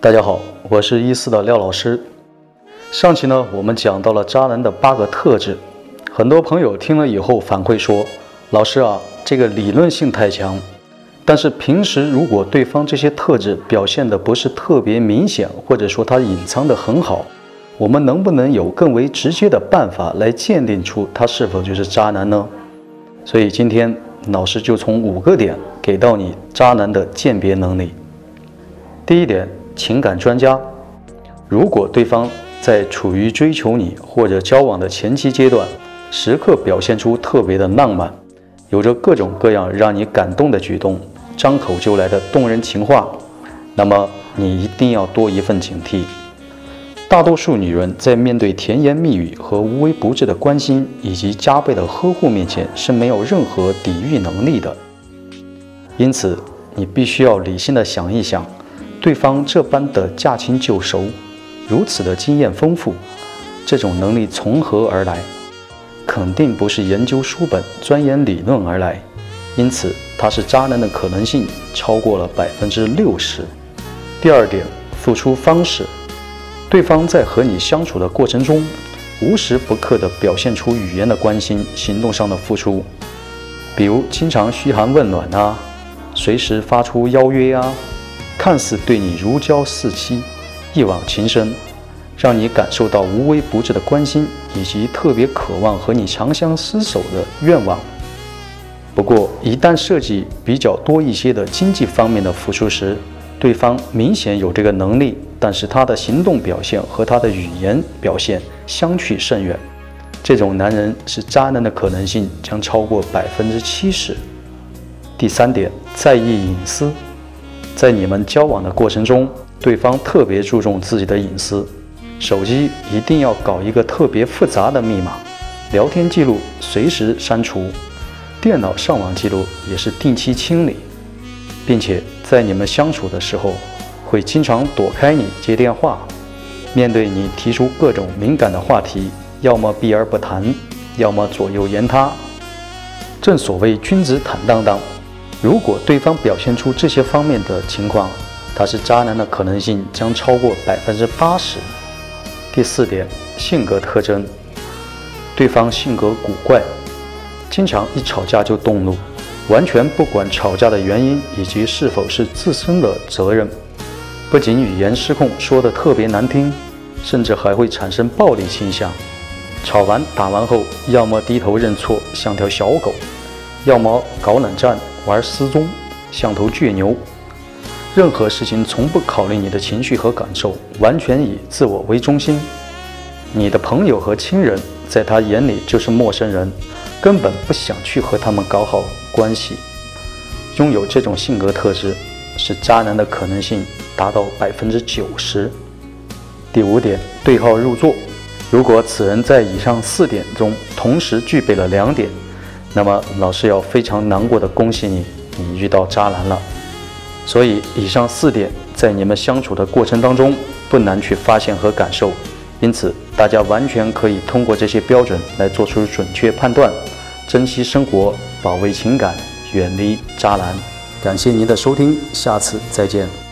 大家好，我是一四的廖老师。上期呢，我们讲到了渣男的八个特质，很多朋友听了以后反馈说：“老师啊，这个理论性太强，但是平时如果对方这些特质表现的不是特别明显，或者说他隐藏的很好，我们能不能有更为直接的办法来鉴定出他是否就是渣男呢？”所以今天老师就从五个点给到你渣男的鉴别能力。第一点，情感专家，如果对方在处于追求你或者交往的前期阶段，时刻表现出特别的浪漫，有着各种各样让你感动的举动，张口就来的动人情话，那么你一定要多一份警惕。大多数女人在面对甜言蜜语和无微不至的关心以及加倍的呵护面前是没有任何抵御能力的，因此你必须要理性的想一想。对方这般的驾轻就熟，如此的经验丰富，这种能力从何而来？肯定不是研究书本、钻研理论而来。因此，他是渣男的可能性超过了百分之六十。第二点，付出方式，对方在和你相处的过程中，无时不刻地表现出语言的关心、行动上的付出，比如经常嘘寒问暖啊，随时发出邀约啊。看似对你如胶似漆、一往情深，让你感受到无微不至的关心，以及特别渴望和你长相厮守的愿望。不过，一旦涉及比较多一些的经济方面的付出时，对方明显有这个能力，但是他的行动表现和他的语言表现相去甚远。这种男人是渣男的可能性将超过百分之七十。第三点，在意隐私。在你们交往的过程中，对方特别注重自己的隐私，手机一定要搞一个特别复杂的密码，聊天记录随时删除，电脑上网记录也是定期清理，并且在你们相处的时候，会经常躲开你接电话，面对你提出各种敏感的话题，要么避而不谈，要么左右言他。正所谓君子坦荡荡。如果对方表现出这些方面的情况，他是渣男的可能性将超过百分之八十。第四点，性格特征，对方性格古怪，经常一吵架就动怒，完全不管吵架的原因以及是否是自身的责任，不仅语言失控，说的特别难听，甚至还会产生暴力倾向。吵完打完后，要么低头认错，像条小狗，要么搞冷战。玩失踪，像头倔牛，任何事情从不考虑你的情绪和感受，完全以自我为中心。你的朋友和亲人在他眼里就是陌生人，根本不想去和他们搞好关系。拥有这种性格特质，是渣男的可能性达到百分之九十。第五点，对号入座。如果此人在以上四点中同时具备了两点。那么老师要非常难过的恭喜你，你遇到渣男了。所以以上四点在你们相处的过程当中不难去发现和感受，因此大家完全可以通过这些标准来做出准确判断，珍惜生活，保卫情感，远离渣男。感谢您的收听，下次再见。